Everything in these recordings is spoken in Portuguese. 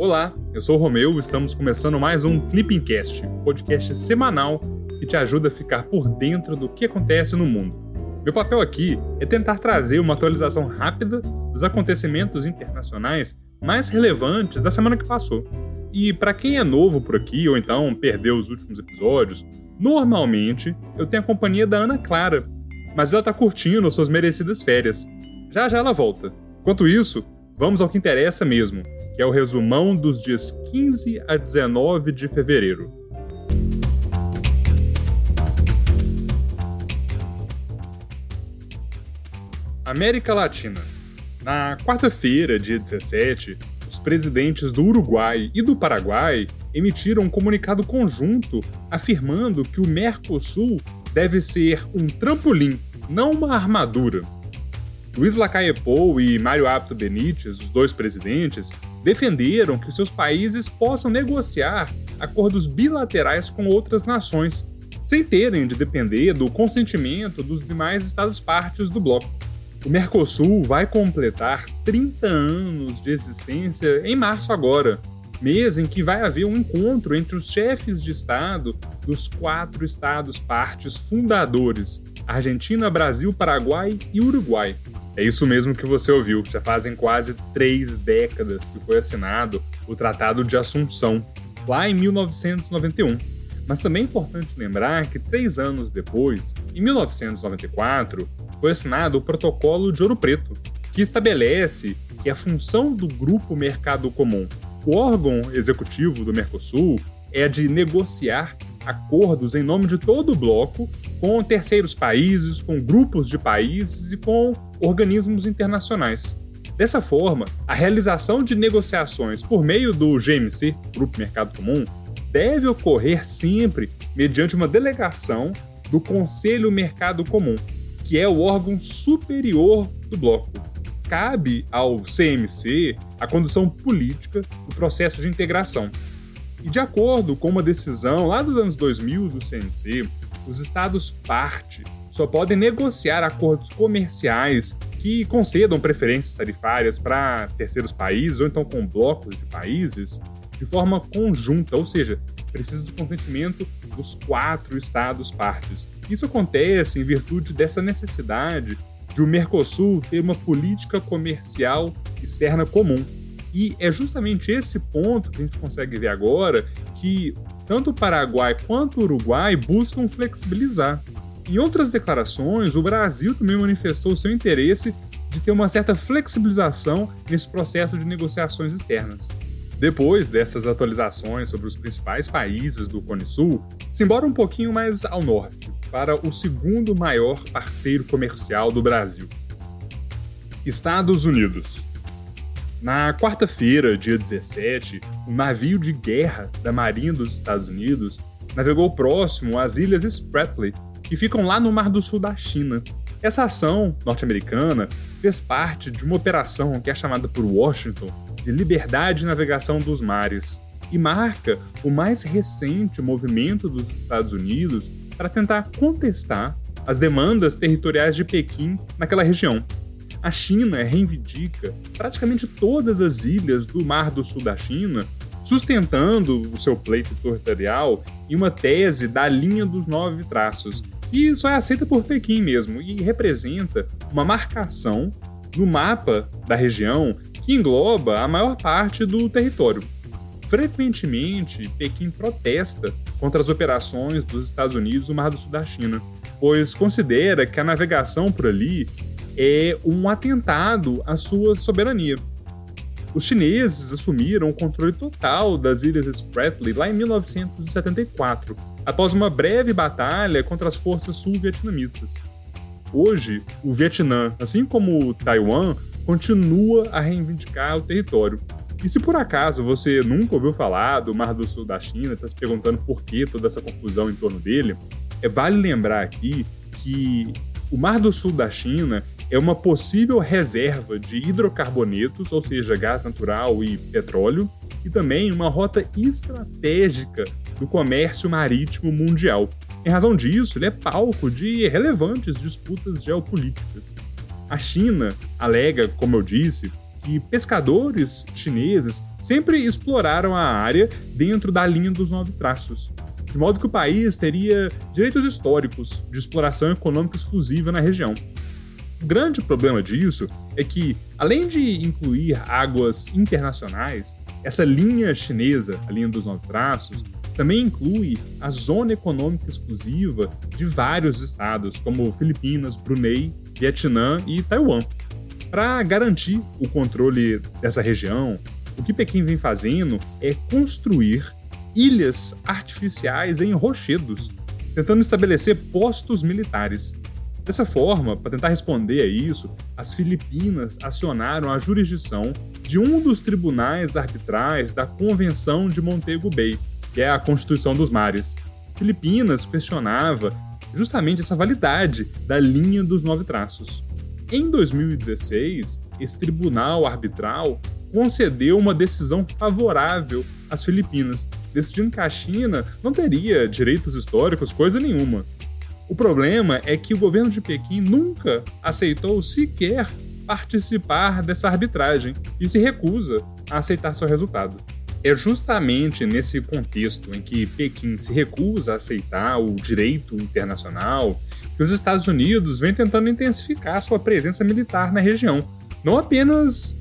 Olá, eu sou o Romeu, estamos começando mais um Clippingcast, podcast semanal que te ajuda a ficar por dentro do que acontece no mundo. Meu papel aqui é tentar trazer uma atualização rápida dos acontecimentos internacionais mais relevantes da semana que passou. E para quem é novo por aqui ou então perdeu os últimos episódios, normalmente eu tenho a companhia da Ana Clara, mas ela tá curtindo suas merecidas férias. Já já ela volta. Enquanto isso, vamos ao que interessa mesmo, que é o resumão dos dias 15 a 19 de fevereiro. América Latina. Na quarta-feira, dia 17, os presidentes do Uruguai e do Paraguai emitiram um comunicado conjunto afirmando que o Mercosul deve ser um trampolim, não uma armadura. Luiz Lacalle Pou e Mário Abdo Benítez, os dois presidentes, defenderam que seus países possam negociar acordos bilaterais com outras nações, sem terem de depender do consentimento dos demais estados-partes do bloco. O Mercosul vai completar 30 anos de existência em março agora, mês em que vai haver um encontro entre os chefes de Estado dos quatro estados-partes fundadores: Argentina, Brasil, Paraguai e Uruguai. É isso mesmo que você ouviu. Já fazem quase três décadas que foi assinado o Tratado de Assunção, lá em 1991. Mas também é importante lembrar que três anos depois, em 1994, foi assinado o Protocolo de Ouro Preto, que estabelece que a função do Grupo Mercado Comum, o órgão executivo do Mercosul, é a de negociar acordos em nome de todo o bloco com terceiros países, com grupos de países e com organismos internacionais. Dessa forma, a realização de negociações por meio do GMC, Grupo Mercado Comum, deve ocorrer sempre mediante uma delegação do Conselho Mercado Comum, que é o órgão superior do bloco. Cabe ao CMC a condução política do processo de integração. E de acordo com uma decisão lá dos anos 2000 do CMC, os estados parte só podem negociar acordos comerciais que concedam preferências tarifárias para terceiros países ou então com blocos de países de forma conjunta, ou seja, precisa do consentimento dos quatro estados partes. Isso acontece em virtude dessa necessidade de o Mercosul ter uma política comercial externa comum. E é justamente esse ponto que a gente consegue ver agora que tanto o Paraguai quanto o Uruguai buscam flexibilizar. Em outras declarações, o Brasil também manifestou seu interesse de ter uma certa flexibilização nesse processo de negociações externas. Depois dessas atualizações sobre os principais países do Cone Sul, se embora um pouquinho mais ao norte, para o segundo maior parceiro comercial do Brasil. Estados Unidos. Na quarta-feira, dia 17, um navio de guerra da Marinha dos Estados Unidos navegou próximo às ilhas Spratly, que ficam lá no Mar do Sul da China. Essa ação norte-americana fez parte de uma operação que é chamada por Washington de liberdade de navegação dos mares e marca o mais recente movimento dos Estados Unidos para tentar contestar as demandas territoriais de Pequim naquela região. A China reivindica praticamente todas as ilhas do Mar do Sul da China, sustentando o seu pleito territorial em uma tese da linha dos nove traços, e só é aceita por Pequim mesmo, e representa uma marcação no mapa da região que engloba a maior parte do território. Frequentemente, Pequim protesta contra as operações dos Estados Unidos no Mar do Sul da China, pois considera que a navegação por ali é um atentado à sua soberania. Os chineses assumiram o controle total das ilhas Spratly lá em 1974, após uma breve batalha contra as forças sul-vietnamitas. Hoje, o Vietnã, assim como Taiwan, continua a reivindicar o território. E se por acaso você nunca ouviu falar do Mar do Sul da China, está se perguntando por que toda essa confusão em torno dele, é, vale lembrar aqui que o Mar do Sul da China é uma possível reserva de hidrocarbonetos, ou seja, gás natural e petróleo, e também uma rota estratégica do comércio marítimo mundial. Em razão disso, ele é palco de relevantes disputas geopolíticas. A China alega, como eu disse, que pescadores chineses sempre exploraram a área dentro da linha dos nove traços, de modo que o país teria direitos históricos de exploração econômica exclusiva na região. O grande problema disso é que, além de incluir águas internacionais, essa linha chinesa, a linha dos nove traços, também inclui a zona econômica exclusiva de vários estados, como Filipinas, Brunei, Vietnã e Taiwan. Para garantir o controle dessa região, o que Pequim vem fazendo é construir ilhas artificiais em rochedos, tentando estabelecer postos militares. Dessa forma, para tentar responder a isso, as Filipinas acionaram a jurisdição de um dos tribunais arbitrais da Convenção de Montego Bay, que é a Constituição dos Mares. Filipinas questionava justamente essa validade da linha dos nove traços. Em 2016, esse tribunal arbitral concedeu uma decisão favorável às Filipinas, decidindo que a China não teria direitos históricos, coisa nenhuma. O problema é que o governo de Pequim nunca aceitou sequer participar dessa arbitragem e se recusa a aceitar seu resultado. É justamente nesse contexto em que Pequim se recusa a aceitar o direito internacional que os Estados Unidos vêm tentando intensificar sua presença militar na região, não apenas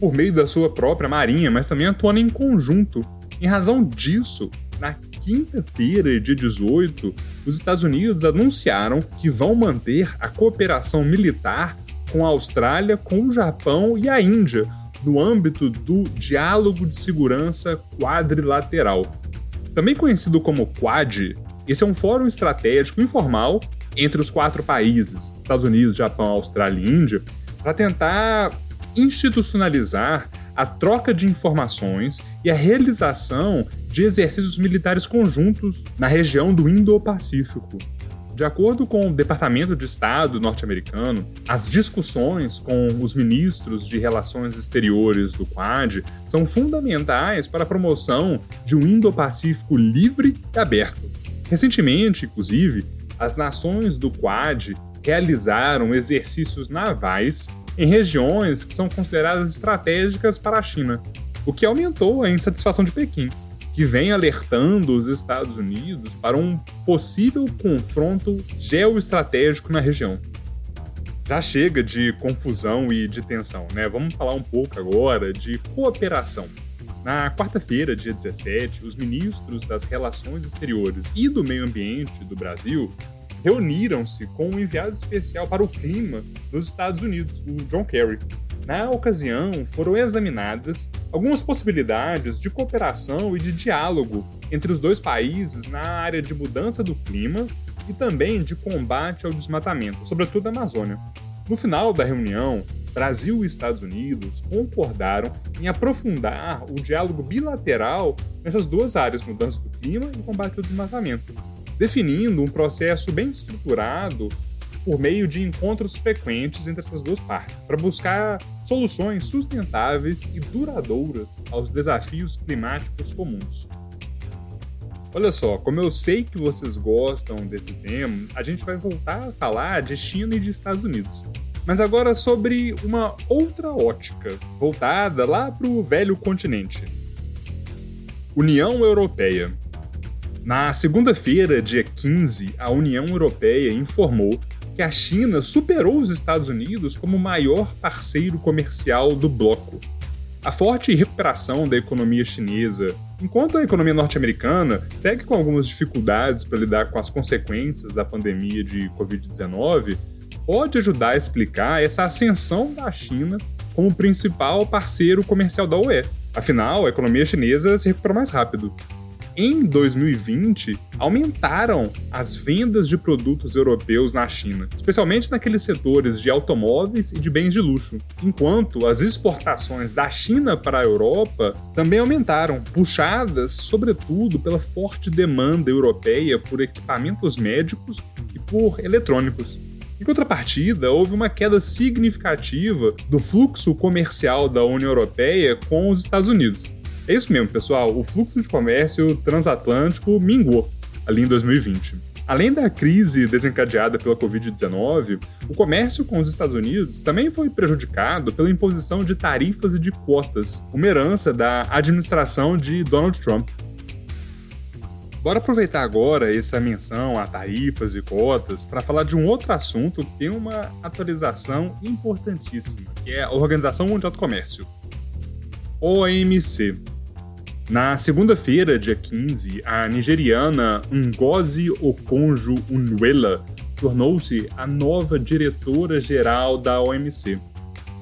por meio da sua própria marinha, mas também atuando em conjunto. Em razão disso, na quinta-feira, dia 18, os Estados Unidos anunciaram que vão manter a cooperação militar com a Austrália, com o Japão e a Índia, no âmbito do Diálogo de Segurança Quadrilateral. Também conhecido como Quad, esse é um fórum estratégico informal entre os quatro países, Estados Unidos, Japão, Austrália e Índia, para tentar institucionalizar a troca de informações e a realização de exercícios militares conjuntos na região do Indo-Pacífico. De acordo com o Departamento de Estado norte-americano, as discussões com os ministros de Relações Exteriores do Quad são fundamentais para a promoção de um Indo-Pacífico livre e aberto. Recentemente, inclusive, as nações do Quad realizaram exercícios navais em regiões que são consideradas estratégicas para a China, o que aumentou a insatisfação de Pequim, que vem alertando os Estados Unidos para um possível confronto geoestratégico na região. Já chega de confusão e de tensão, né? Vamos falar um pouco agora de cooperação. Na quarta-feira, dia 17, os ministros das Relações Exteriores e do Meio Ambiente do Brasil reuniram-se com o um enviado especial para o clima dos Estados Unidos, o John Kerry. Na ocasião, foram examinadas algumas possibilidades de cooperação e de diálogo entre os dois países na área de mudança do clima e também de combate ao desmatamento, sobretudo na Amazônia. No final da reunião, Brasil e Estados Unidos concordaram em aprofundar o diálogo bilateral nessas duas áreas, mudança do clima e combate ao desmatamento, definindo um processo bem estruturado por meio de encontros frequentes entre essas duas partes, para buscar soluções sustentáveis e duradouras aos desafios climáticos comuns. Olha só, como eu sei que vocês gostam desse tema, a gente vai voltar a falar de China e de Estados Unidos mas agora sobre uma outra ótica, voltada lá para o velho continente. União Europeia. Na segunda-feira, dia 15, a União Europeia informou que a China superou os Estados Unidos como maior parceiro comercial do bloco. A forte recuperação da economia chinesa, enquanto a economia norte-americana segue com algumas dificuldades para lidar com as consequências da pandemia de Covid-19, pode ajudar a explicar essa ascensão da China como principal parceiro comercial da UE. Afinal, a economia chinesa se recuperou mais rápido. Em 2020, aumentaram as vendas de produtos europeus na China, especialmente naqueles setores de automóveis e de bens de luxo, enquanto as exportações da China para a Europa também aumentaram, puxadas sobretudo pela forte demanda europeia por equipamentos médicos e por eletrônicos. Em contrapartida, houve uma queda significativa do fluxo comercial da União Europeia com os Estados Unidos. É isso mesmo, pessoal. O fluxo de comércio transatlântico minguou ali em 2020. Além da crise desencadeada pela Covid-19, o comércio com os Estados Unidos também foi prejudicado pela imposição de tarifas e de quotas, uma herança da administração de Donald Trump. Bora aproveitar agora essa menção a tarifas e cotas para falar de um outro assunto que tem uma atualização importantíssima, que é a Organização Mundial do Comércio. OMC. Na segunda-feira, dia 15, a nigeriana Ngozi Okonjo-Iweala tornou-se a nova diretora-geral da OMC.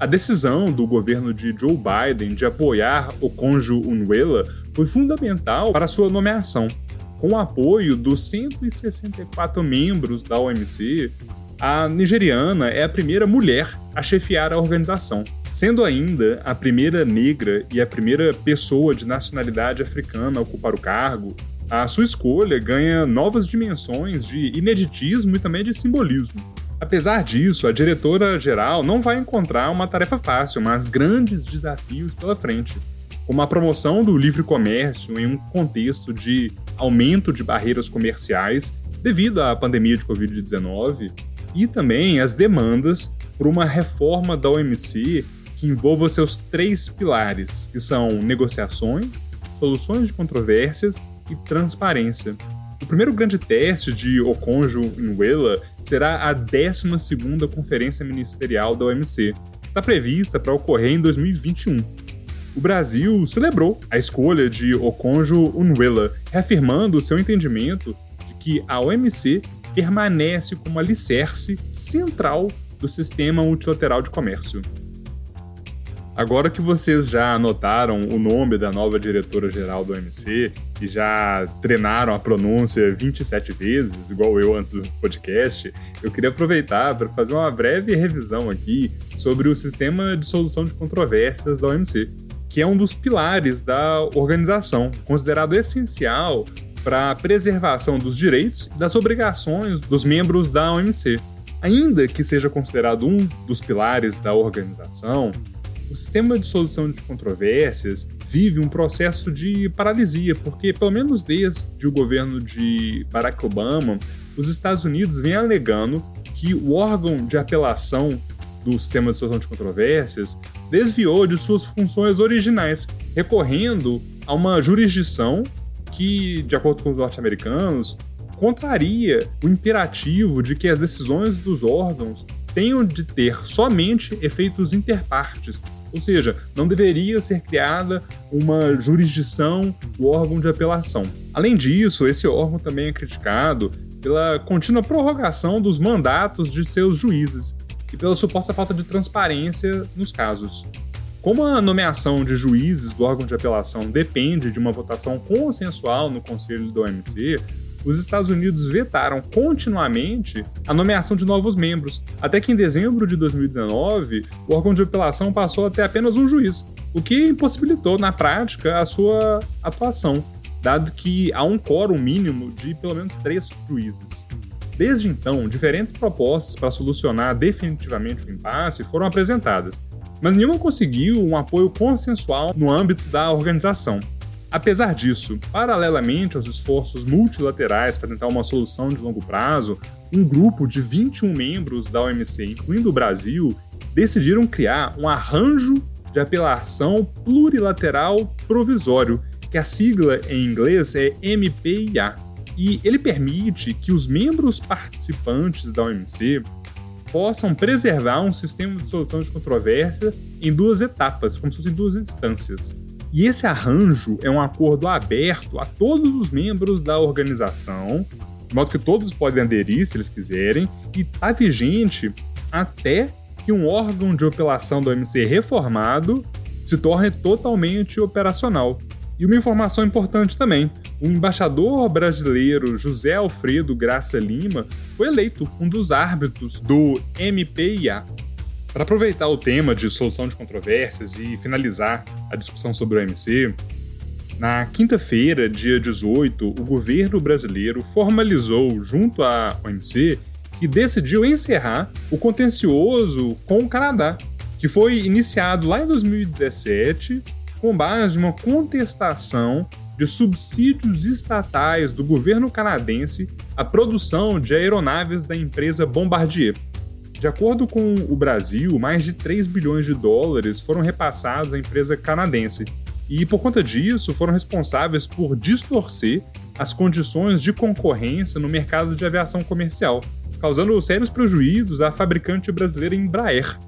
A decisão do governo de Joe Biden de apoiar Okonjo-Iweala foi fundamental para sua nomeação com o apoio dos 164 membros da OMC, a nigeriana é a primeira mulher a chefiar a organização, sendo ainda a primeira negra e a primeira pessoa de nacionalidade africana a ocupar o cargo. A sua escolha ganha novas dimensões de ineditismo e também de simbolismo. Apesar disso, a diretora-geral não vai encontrar uma tarefa fácil, mas grandes desafios pela frente como a promoção do livre comércio em um contexto de aumento de barreiras comerciais devido à pandemia de Covid-19 e também as demandas por uma reforma da OMC que envolva seus três pilares, que são negociações, soluções de controvérsias e transparência. O primeiro grande teste de Okonjo Iweala será a 12ª Conferência Ministerial da OMC, que está prevista para ocorrer em 2021 o Brasil celebrou a escolha de Okonjo Iweala, reafirmando seu entendimento de que a OMC permanece como alicerce central do sistema multilateral de comércio. Agora que vocês já anotaram o nome da nova diretora-geral do OMC e já treinaram a pronúncia 27 vezes, igual eu antes do podcast, eu queria aproveitar para fazer uma breve revisão aqui sobre o sistema de solução de controvérsias da OMC que é um dos pilares da organização, considerado essencial para a preservação dos direitos e das obrigações dos membros da OMC. Ainda que seja considerado um dos pilares da organização, o sistema de solução de controvérsias vive um processo de paralisia, porque, pelo menos desde o governo de Barack Obama, os Estados Unidos vêm alegando que o órgão de apelação do sistema de solução de controvérsias desviou de suas funções originais, recorrendo a uma jurisdição que, de acordo com os norte-americanos, contraria o imperativo de que as decisões dos órgãos tenham de ter somente efeitos interpartes, ou seja, não deveria ser criada uma jurisdição do órgão de apelação. Além disso, esse órgão também é criticado pela contínua prorrogação dos mandatos de seus juízes, e pela suposta falta de transparência nos casos. Como a nomeação de juízes do órgão de apelação depende de uma votação consensual no Conselho do OMC, os Estados Unidos vetaram continuamente a nomeação de novos membros, até que em dezembro de 2019 o órgão de apelação passou a ter apenas um juiz, o que impossibilitou na prática a sua atuação, dado que há um quórum mínimo de pelo menos três juízes. Desde então, diferentes propostas para solucionar definitivamente o impasse foram apresentadas, mas nenhuma conseguiu um apoio consensual no âmbito da organização. Apesar disso, paralelamente aos esforços multilaterais para tentar uma solução de longo prazo, um grupo de 21 membros da OMC, incluindo o Brasil, decidiram criar um arranjo de apelação plurilateral provisório, que a sigla em inglês é MPIA e ele permite que os membros participantes da OMC possam preservar um sistema de solução de controvérsia em duas etapas, como se fossem duas instâncias. E esse arranjo é um acordo aberto a todos os membros da organização, de modo que todos podem aderir se eles quiserem, e está vigente até que um órgão de apelação da OMC reformado se torne totalmente operacional. E uma informação importante também: o embaixador brasileiro José Alfredo Graça Lima foi eleito um dos árbitros do MPIA. Para aproveitar o tema de solução de controvérsias e finalizar a discussão sobre o OMC, na quinta-feira, dia 18, o governo brasileiro formalizou junto à OMC que decidiu encerrar o contencioso com o Canadá, que foi iniciado lá em 2017 com base em uma contestação de subsídios estatais do governo canadense à produção de aeronaves da empresa Bombardier. De acordo com o Brasil, mais de 3 bilhões de dólares foram repassados à empresa canadense, e por conta disso foram responsáveis por distorcer as condições de concorrência no mercado de aviação comercial, causando sérios prejuízos à fabricante brasileira Embraer.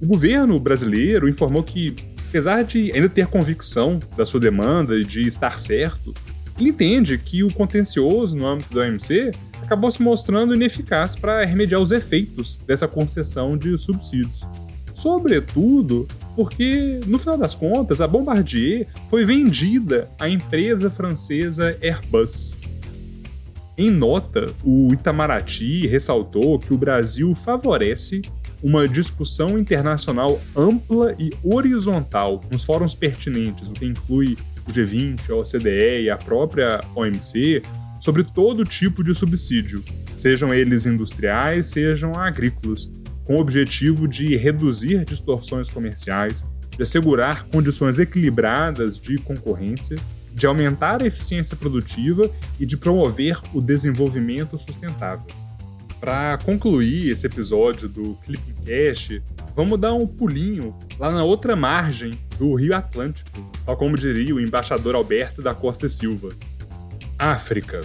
O governo brasileiro informou que, apesar de ainda ter convicção da sua demanda e de estar certo, ele entende que o contencioso no âmbito da OMC acabou se mostrando ineficaz para remediar os efeitos dessa concessão de subsídios. Sobretudo porque, no final das contas, a Bombardier foi vendida à empresa francesa Airbus. Em nota, o Itamaraty ressaltou que o Brasil favorece uma discussão internacional ampla e horizontal nos fóruns pertinentes, o que inclui o G20, a OCDE e a própria OMC, sobre todo tipo de subsídio, sejam eles industriais, sejam agrícolas, com o objetivo de reduzir distorções comerciais, de assegurar condições equilibradas de concorrência, de aumentar a eficiência produtiva e de promover o desenvolvimento sustentável. Para concluir esse episódio do Clipping Cash, vamos dar um pulinho lá na outra margem do Rio Atlântico, tal como diria o embaixador Alberto da Costa Silva. África.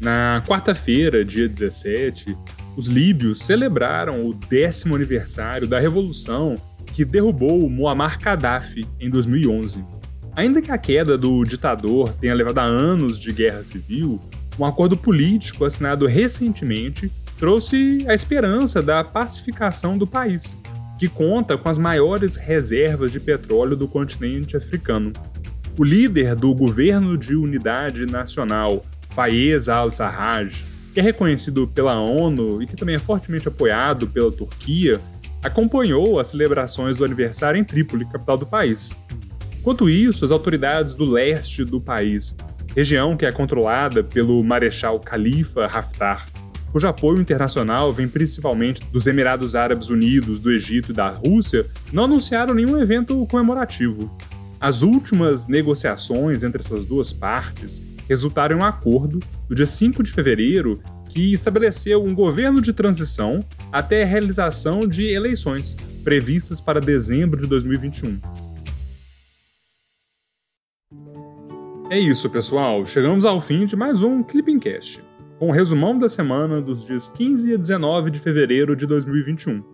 Na quarta-feira, dia 17, os líbios celebraram o décimo aniversário da revolução que derrubou Muammar Gaddafi em 2011. Ainda que a queda do ditador tenha levado a anos de guerra civil, um acordo político assinado recentemente trouxe a esperança da pacificação do país, que conta com as maiores reservas de petróleo do continente africano. O líder do governo de unidade nacional, Fayez al-Sarraj, que é reconhecido pela ONU e que também é fortemente apoiado pela Turquia, acompanhou as celebrações do aniversário em Trípoli, capital do país. Enquanto isso, as autoridades do leste do país, região que é controlada pelo Marechal Khalifa Haftar, cujo apoio internacional vem principalmente dos Emirados Árabes Unidos, do Egito e da Rússia, não anunciaram nenhum evento comemorativo. As últimas negociações entre essas duas partes resultaram em um acordo no dia 5 de fevereiro que estabeleceu um governo de transição até a realização de eleições previstas para dezembro de 2021. É isso, pessoal. Chegamos ao fim de mais um Clipping Cast, com o um resumão da semana dos dias 15 a 19 de fevereiro de 2021.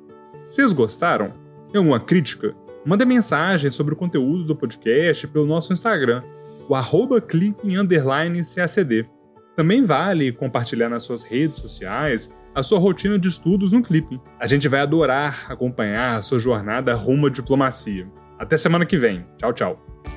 Vocês gostaram? Tem alguma crítica? Manda mensagem sobre o conteúdo do podcast pelo nosso Instagram, o arroba CACD. Também vale compartilhar nas suas redes sociais a sua rotina de estudos no Clipping. A gente vai adorar acompanhar a sua jornada rumo à diplomacia. Até semana que vem. Tchau, tchau.